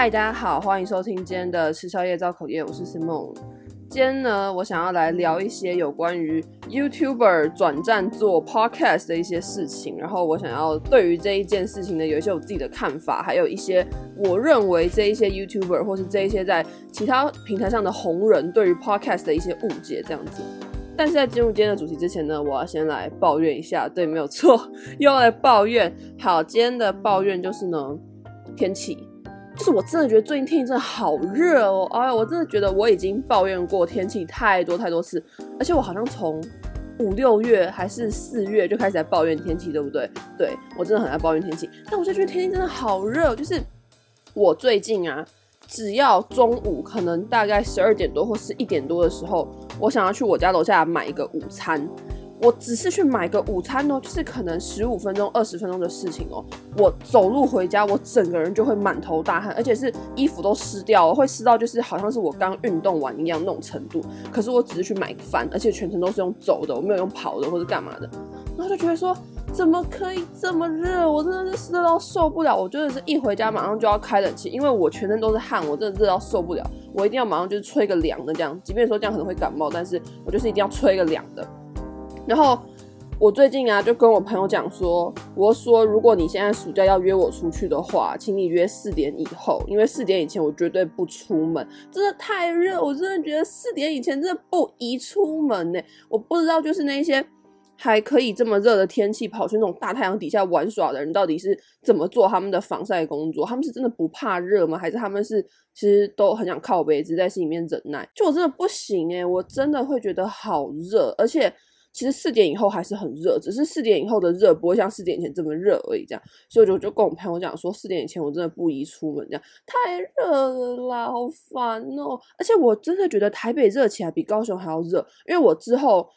嗨，大家好，欢迎收听今天的吃宵夜造口业，我是 Simon。今天呢，我想要来聊一些有关于 YouTuber 转战做 Podcast 的一些事情，然后我想要对于这一件事情呢，有一些我自己的看法，还有一些我认为这一些 YouTuber 或是这一些在其他平台上的红人对于 Podcast 的一些误解，这样子。但是在进入今天的主题之前呢，我要先来抱怨一下，对，没有错，又要来抱怨。好，今天的抱怨就是呢，天气。就是我真的觉得最近天气真的好热哦！哎呀，我真的觉得我已经抱怨过天气太多太多次，而且我好像从五六月还是四月就开始在抱怨天气，对不对？对，我真的很爱抱怨天气，但我就觉得天气真的好热。就是我最近啊，只要中午可能大概十二点多或是一点多的时候，我想要去我家楼下买一个午餐。我只是去买个午餐哦，就是可能十五分钟、二十分钟的事情哦。我走路回家，我整个人就会满头大汗，而且是衣服都湿掉了，会湿到就是好像是我刚运动完一样那种程度。可是我只是去买饭，而且全程都是用走的，我没有用跑的或者干嘛的。然后就觉得说，怎么可以这么热？我真的是热到受不了。我真的是一回家马上就要开冷气，因为我全身都是汗，我真的热到受不了。我一定要马上就是吹个凉的这样，即便说这样可能会感冒，但是我就是一定要吹个凉的。然后我最近啊，就跟我朋友讲说，我说如果你现在暑假要约我出去的话，请你约四点以后，因为四点以前我绝对不出门，真的太热，我真的觉得四点以前真的不宜出门呢。我不知道就是那些还可以这么热的天气跑去那种大太阳底下玩耍的人，到底是怎么做他们的防晒工作？他们是真的不怕热吗？还是他们是其实都很想靠北，只在心里面忍耐？就我真的不行诶，我真的会觉得好热，而且。其实四点以后还是很热，只是四点以后的热不会像四点前这么热而已。这样，所以我就就跟我朋友讲说，四点以前我真的不宜出门，这样太热了啦，好烦哦。而且我真的觉得台北热起来比高雄还要热，因为我之后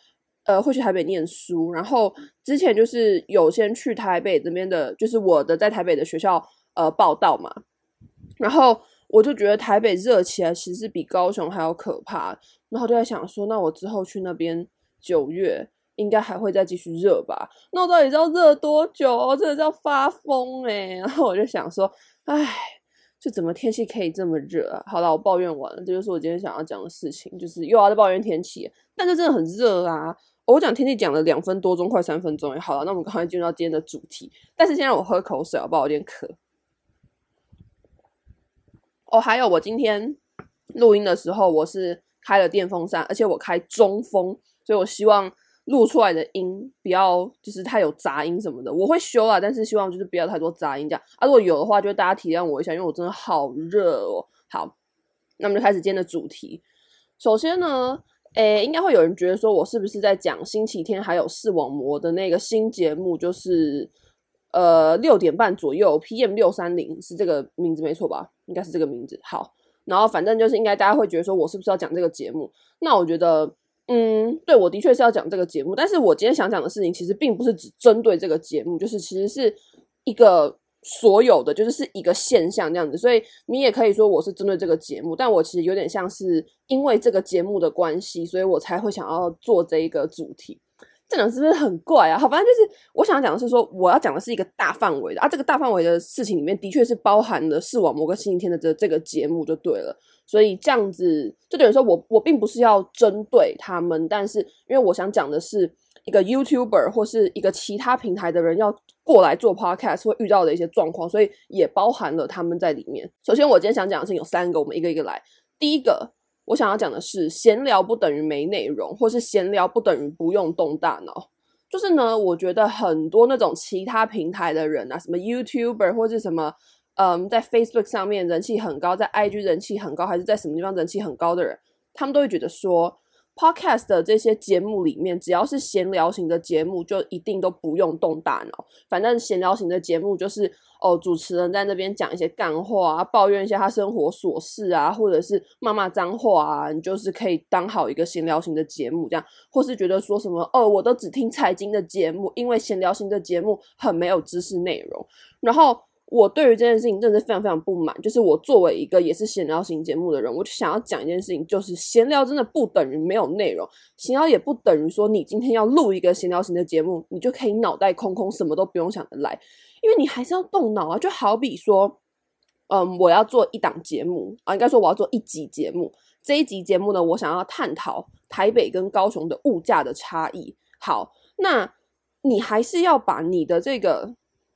呃会去台北念书，然后之前就是有先去台北这边的，就是我的在台北的学校呃报到嘛，然后我就觉得台北热起来其实是比高雄还要可怕，然后就在想说，那我之后去那边。九月应该还会再继续热吧？那我到底知道热多久哦？真的要发疯哎！然后我就想说，哎，就怎么天气可以这么热啊？好了，我抱怨完了，这就是我今天想要讲的事情，就是又要再抱怨天气，但是真的很热啊！我讲天气讲了两分多钟，快三分钟也。好了，那我们赶快进入到今天的主题。但是现在我喝口水好不好？有点渴。哦，还有我今天录音的时候，我是开了电风扇，而且我开中风。所以我希望录出来的音不要就是太有杂音什么的，我会修啊，但是希望就是不要太多杂音这样啊。如果有的话，就大家体谅我一下，因为我真的好热哦。好，那我们就开始今天的主题。首先呢，诶，应该会有人觉得说我是不是在讲星期天还有视网膜的那个新节目，就是呃六点半左右，PM 六三零是这个名字没错吧？应该是这个名字。好，然后反正就是应该大家会觉得说我是不是要讲这个节目？那我觉得。嗯，对，我的确是要讲这个节目，但是我今天想讲的事情其实并不是只针对这个节目，就是其实是一个所有的，就是是一个现象这样子，所以你也可以说我是针对这个节目，但我其实有点像是因为这个节目的关系，所以我才会想要做这一个主题。这讲是不是很怪啊？好，反正就是我想讲的是说，我要讲的是一个大范围的啊，这个大范围的事情里面的确是包含了视网膜跟星期天的这这个节目就对了。所以这样子就等于说我我并不是要针对他们，但是因为我想讲的是一个 YouTuber 或是一个其他平台的人要过来做 Podcast 会遇到的一些状况，所以也包含了他们在里面。首先，我今天想讲的是有三个，我们一个一个来。第一个，我想要讲的是闲聊不等于没内容，或是闲聊不等于不用动大脑。就是呢，我觉得很多那种其他平台的人啊，什么 YouTuber 或是什么。嗯，在 Facebook 上面人气很高，在 IG 人气很高，还是在什么地方人气很高的人，他们都会觉得说，Podcast 的这些节目里面，只要是闲聊型的节目，就一定都不用动大脑。反正闲聊型的节目就是，哦，主持人在那边讲一些干话啊，抱怨一下他生活琐事啊，或者是骂骂脏话啊，你就是可以当好一个闲聊型的节目这样，或是觉得说什么，哦，我都只听财经的节目，因为闲聊型的节目很没有知识内容，然后。我对于这件事情真的是非常非常不满，就是我作为一个也是闲聊型节目的人，我就想要讲一件事情，就是闲聊真的不等于没有内容，闲聊也不等于说你今天要录一个闲聊型的节目，你就可以脑袋空空，什么都不用想的来，因为你还是要动脑啊，就好比说。嗯，我要做一档节目啊，应该说我要做一集节目。这一集节目呢，我想要探讨台北跟高雄的物价的差异。好，那你还是要把你的这个。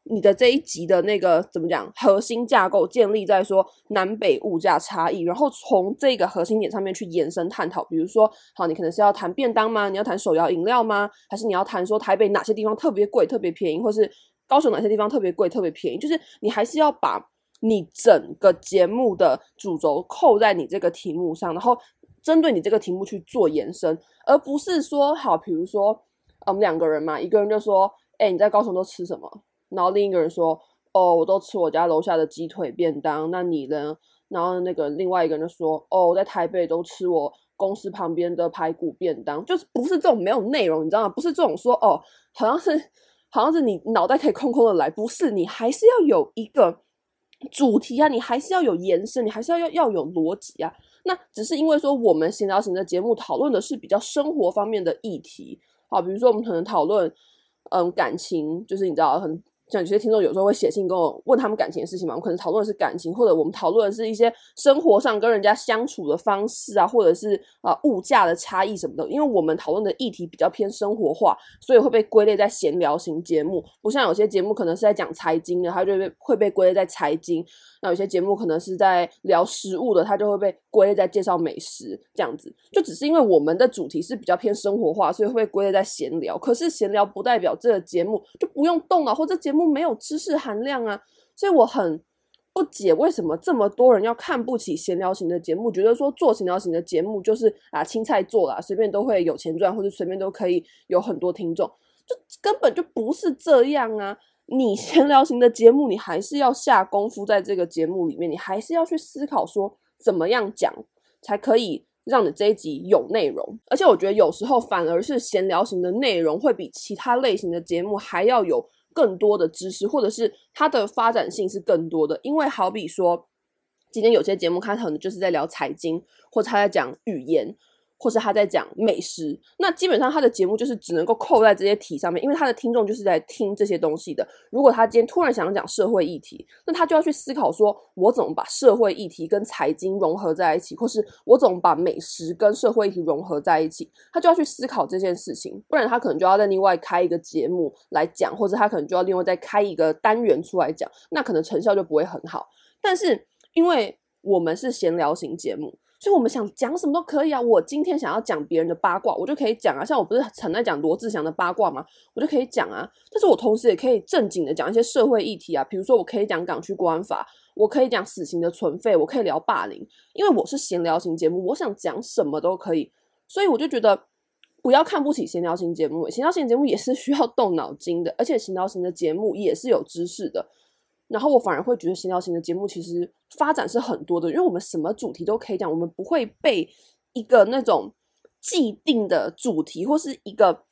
你的这一集的那个怎么讲？核心架构建立在说南北物价差异，然后从这个核心点上面去延伸探讨。比如说，好，你可能是要谈便当吗？你要谈手摇饮料吗？还是你要谈说台北哪些地方特别贵、特别便宜，或是高雄哪些地方特别贵、特别便宜？就是你还是要把你整个节目的主轴扣在你这个题目上，然后针对你这个题目去做延伸，而不是说，好，比如说我们两个人嘛，一个人就说，哎，你在高雄都吃什么？然后另一个人说：“哦，我都吃我家楼下的鸡腿便当。那你呢？”然后那个另外一个人就说：“哦，我在台北都吃我公司旁边的排骨便当。”就是不是这种没有内容，你知道吗？不是这种说哦，好像是好像是你脑袋可以空空的来，不是，你还是要有一个主题啊，你还是要有延伸，你还是要要要有逻辑啊。那只是因为说我们闲聊型的节目讨论的是比较生活方面的议题啊，比如说我们可能讨论嗯感情，就是你知道很。像有些听众有时候会写信跟我问他们感情的事情嘛，我可能讨论的是感情，或者我们讨论的是一些生活上跟人家相处的方式啊，或者是啊、呃、物价的差异什么的。因为我们讨论的议题比较偏生活化，所以会被归类在闲聊型节目，不像有些节目可能是在讲财经的，它就会被会被归类在财经。那有些节目可能是在聊食物的，它就会被归类在介绍美食这样子。就只是因为我们的主题是比较偏生活化，所以会被归类在闲聊。可是闲聊不代表这个节目就不用动脑，或者节目没有知识含量啊。所以我很不解为什么这么多人要看不起闲聊型的节目，觉得说做闲聊型的节目就是啊青菜做啦，随便都会有钱赚，或者随便都可以有很多听众，就根本就不是这样啊。你闲聊型的节目，你还是要下功夫在这个节目里面，你还是要去思考说怎么样讲才可以让你这一集有内容。而且我觉得有时候反而是闲聊型的内容会比其他类型的节目还要有更多的知识，或者是它的发展性是更多的。因为好比说，今天有些节目它可能就是在聊财经，或者他在讲语言。或是他在讲美食，那基本上他的节目就是只能够扣在这些题上面，因为他的听众就是在听这些东西的。如果他今天突然想讲社会议题，那他就要去思考说，我怎么把社会议题跟财经融合在一起，或是我怎么把美食跟社会议题融合在一起，他就要去思考这件事情，不然他可能就要再另外开一个节目来讲，或者他可能就要另外再开一个单元出来讲，那可能成效就不会很好。但是因为我们是闲聊型节目。所以我们想讲什么都可以啊！我今天想要讲别人的八卦，我就可以讲啊。像我不是常在讲罗志祥的八卦吗？我就可以讲啊。但是我同时也可以正经的讲一些社会议题啊，比如说我可以讲港区国安法，我可以讲死刑的存废，我可以聊霸凌，因为我是闲聊型节目，我想讲什么都可以。所以我就觉得不要看不起闲聊型节目，闲聊型节目也是需要动脑筋的，而且闲聊型的节目也是有知识的。然后我反而会觉得闲聊型的节目其实发展是很多的，因为我们什么主题都可以讲，我们不会被一个那种既定的主题或是一个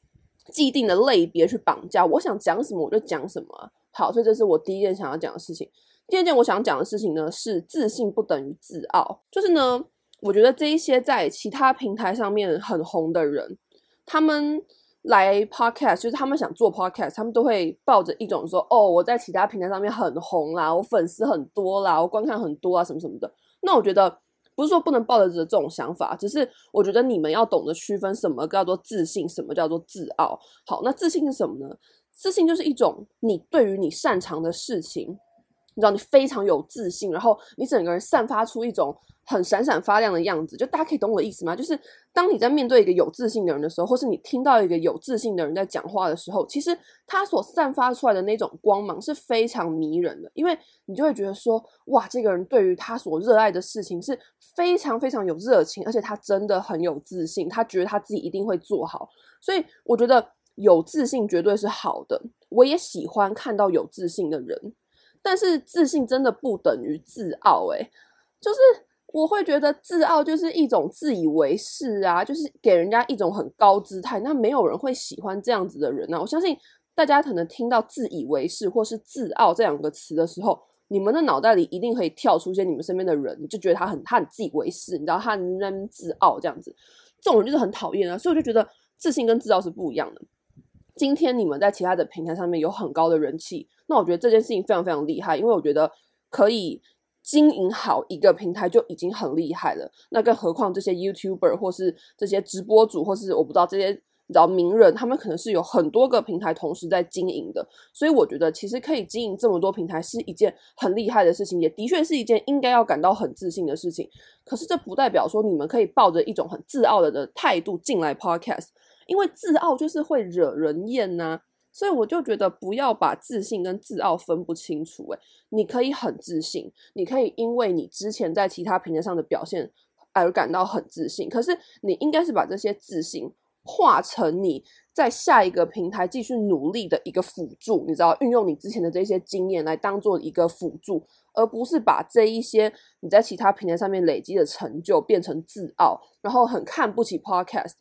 既定的类别去绑架。我想讲什么我就讲什么。好，所以这是我第一件想要讲的事情。第二件我想讲的事情呢，是自信不等于自傲。就是呢，我觉得这一些在其他平台上面很红的人，他们。来 podcast 就是他们想做 podcast，他们都会抱着一种说：“哦，我在其他平台上面很红啦，我粉丝很多啦，我观看很多啊，什么什么的。”那我觉得不是说不能抱着这种想法，只是我觉得你们要懂得区分什么叫做自信，什么叫做自傲。好，那自信是什么呢？自信就是一种你对于你擅长的事情，你知道你非常有自信，然后你整个人散发出一种。很闪闪发亮的样子，就大家可以懂我的意思吗？就是当你在面对一个有自信的人的时候，或是你听到一个有自信的人在讲话的时候，其实他所散发出来的那种光芒是非常迷人的，因为你就会觉得说，哇，这个人对于他所热爱的事情是非常非常有热情，而且他真的很有自信，他觉得他自己一定会做好。所以我觉得有自信绝对是好的，我也喜欢看到有自信的人，但是自信真的不等于自傲，诶，就是。我会觉得自傲就是一种自以为是啊，就是给人家一种很高姿态，那没有人会喜欢这样子的人啊。我相信大家可能听到自以为是或是自傲这两个词的时候，你们的脑袋里一定可以跳出一些你们身边的人，你就觉得他很他很自以为是，你知道他很自傲这样子，这种人就是很讨厌啊。所以我就觉得自信跟自傲是不一样的。今天你们在其他的平台上面有很高的人气，那我觉得这件事情非常非常厉害，因为我觉得可以。经营好一个平台就已经很厉害了，那更何况这些 YouTuber 或是这些直播主，或是我不知道这些你知道名人，他们可能是有很多个平台同时在经营的。所以我觉得，其实可以经营这么多平台是一件很厉害的事情，也的确是一件应该要感到很自信的事情。可是这不代表说你们可以抱着一种很自傲的的态度进来 Podcast，因为自傲就是会惹人厌呐、所以我就觉得不要把自信跟自傲分不清楚。诶，你可以很自信，你可以因为你之前在其他平台上的表现而感到很自信。可是你应该是把这些自信化成你在下一个平台继续努力的一个辅助，你知道，运用你之前的这些经验来当做一个辅助，而不是把这一些你在其他平台上面累积的成就变成自傲，然后很看不起 Podcast，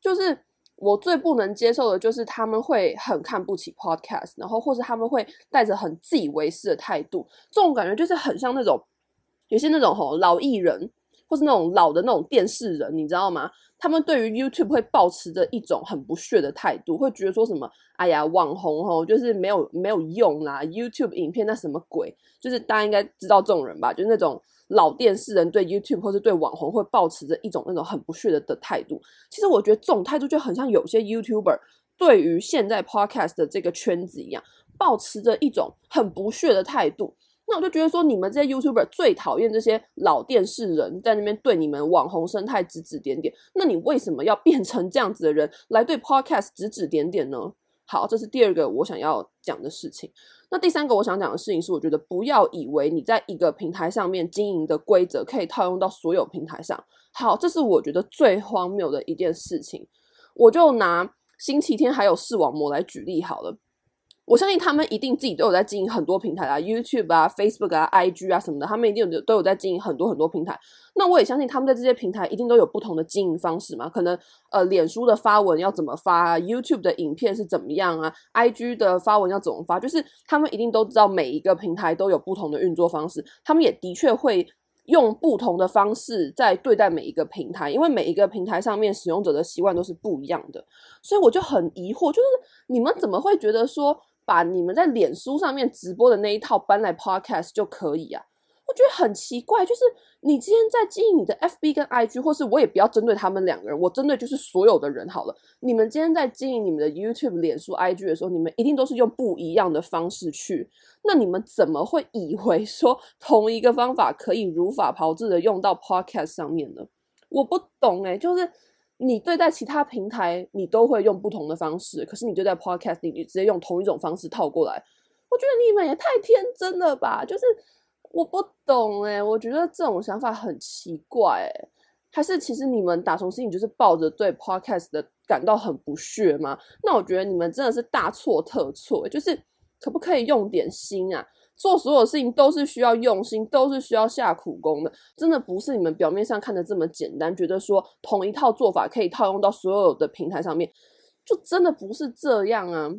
就是。我最不能接受的就是他们会很看不起 podcast，然后或是他们会带着很自以为是的态度，这种感觉就是很像那种有些那种吼老艺人，或是那种老的那种电视人，你知道吗？他们对于 YouTube 会抱持着一种很不屑的态度，会觉得说什么，哎呀，网红吼就是没有没有用啦，YouTube 影片那什么鬼，就是大家应该知道这种人吧，就是那种。老电视人对 YouTube 或是对网红会抱持着一种那种很不屑的的态度。其实我觉得这种态度就很像有些 YouTuber 对于现在 Podcast 的这个圈子一样，抱持着一种很不屑的态度。那我就觉得说，你们这些 YouTuber 最讨厌这些老电视人在那边对你们网红生态指指点点。那你为什么要变成这样子的人来对 Podcast 指指点点呢？好，这是第二个我想要讲的事情。那第三个我想讲的事情是，我觉得不要以为你在一个平台上面经营的规则可以套用到所有平台上。好，这是我觉得最荒谬的一件事情。我就拿星期天还有视网膜来举例好了。我相信他们一定自己都有在经营很多平台啊，YouTube 啊、Facebook 啊、IG 啊什么的，他们一定有都有在经营很多很多平台。那我也相信他们在这些平台一定都有不同的经营方式嘛。可能呃，脸书的发文要怎么发，YouTube 的影片是怎么样啊，IG 的发文要怎么发，就是他们一定都知道每一个平台都有不同的运作方式。他们也的确会用不同的方式在对待每一个平台，因为每一个平台上面使用者的习惯都是不一样的。所以我就很疑惑，就是你们怎么会觉得说，把你们在脸书上面直播的那一套搬来 Podcast 就可以啊？我觉得很奇怪，就是你今天在经营你的 FB 跟 IG，或是我也不要针对他们两个人，我针对就是所有的人好了。你们今天在经营你们的 YouTube、脸书、IG 的时候，你们一定都是用不一样的方式去。那你们怎么会以为说同一个方法可以如法炮制的用到 Podcast 上面呢？我不懂诶，就是。你对待其他平台，你都会用不同的方式，可是你对待 Podcast，你直接用同一种方式套过来，我觉得你们也太天真了吧！就是我不懂诶，我觉得这种想法很奇怪诶，还是其实你们打从心里就是抱着对 Podcast 的感到很不屑吗？那我觉得你们真的是大错特错，就是可不可以用点心啊？做所有事情都是需要用心，都是需要下苦功的，真的不是你们表面上看的这么简单。觉得说同一套做法可以套用到所有的平台上面，就真的不是这样啊。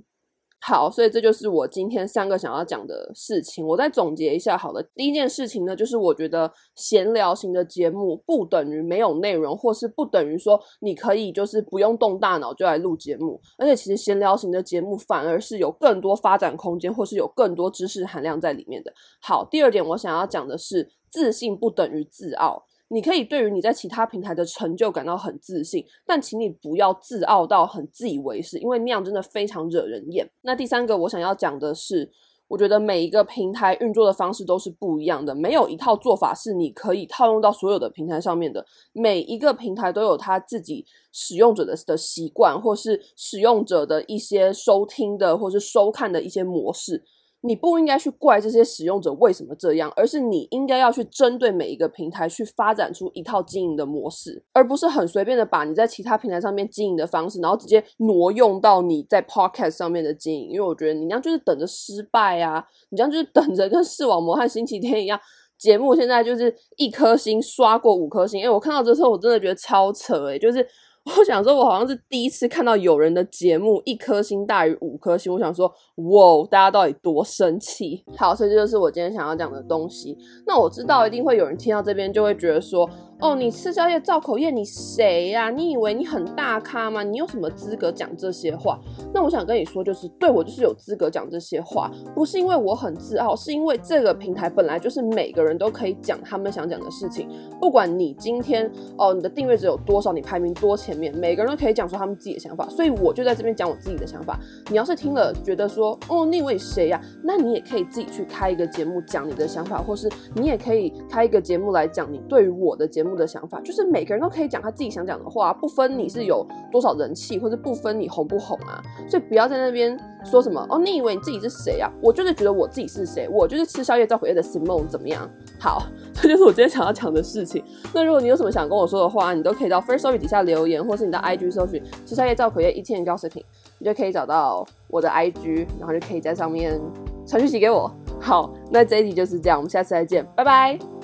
好，所以这就是我今天三个想要讲的事情。我再总结一下好了。第一件事情呢，就是我觉得闲聊型的节目不等于没有内容，或是不等于说你可以就是不用动大脑就来录节目。而且其实闲聊型的节目反而是有更多发展空间，或是有更多知识含量在里面的。好，第二点我想要讲的是，自信不等于自傲。你可以对于你在其他平台的成就感到很自信，但请你不要自傲到很自以为是，因为那样真的非常惹人厌。那第三个我想要讲的是，我觉得每一个平台运作的方式都是不一样的，没有一套做法是你可以套用到所有的平台上面的。每一个平台都有它自己使用者的的习惯，或是使用者的一些收听的或是收看的一些模式。你不应该去怪这些使用者为什么这样，而是你应该要去针对每一个平台去发展出一套经营的模式，而不是很随便的把你在其他平台上面经营的方式，然后直接挪用到你在 Podcast 上面的经营。因为我觉得你这样就是等着失败啊，你这样就是等着跟视网膜和星期天一样，节目现在就是一颗星刷过五颗星。哎，我看到这时候我真的觉得超扯诶，就是。我想说，我好像是第一次看到有人的节目一颗星大于五颗星。我想说，哇，大家到底多生气？好，所以这就是我今天想要讲的东西。那我知道一定会有人听到这边就会觉得说，哦，你吃宵夜造口业，你谁呀、你以为你很大咖吗？你有什么资格讲这些话？那我想跟你说，就是对我就是有资格讲这些话，不是因为我很自傲，是因为这个平台本来就是每个人都可以讲他们想讲的事情。不管你今天哦，你的订阅者有多少，你排名多前面，每个人都可以讲说他们自己的想法。所以我就在这边讲我自己的想法。你要是听了觉得说哦，那位谁呀？那你也可以自己去开一个节目讲你的想法，或是你也可以开一个节目来讲你对于我的节目的想法。就是每个人都可以讲他自己想讲的话，不分你是有多少人气，或者不分你红不红啊。所以不要在那边说什么哦，你以为你自己是谁啊？我就是觉得我自己是谁，我就是吃宵夜照口业的 Simon 怎么样？好，这就是我今天想要讲的事情。那如果你有什么想跟我说的话，你都可以到 First Story 底下留言，或是你到 IG 搜寻吃宵夜照口业一天高食品，你就可以找到我的 IG，然后就可以在上面传讯息给我。好，那这一集就是这样，我们下次再见，拜拜。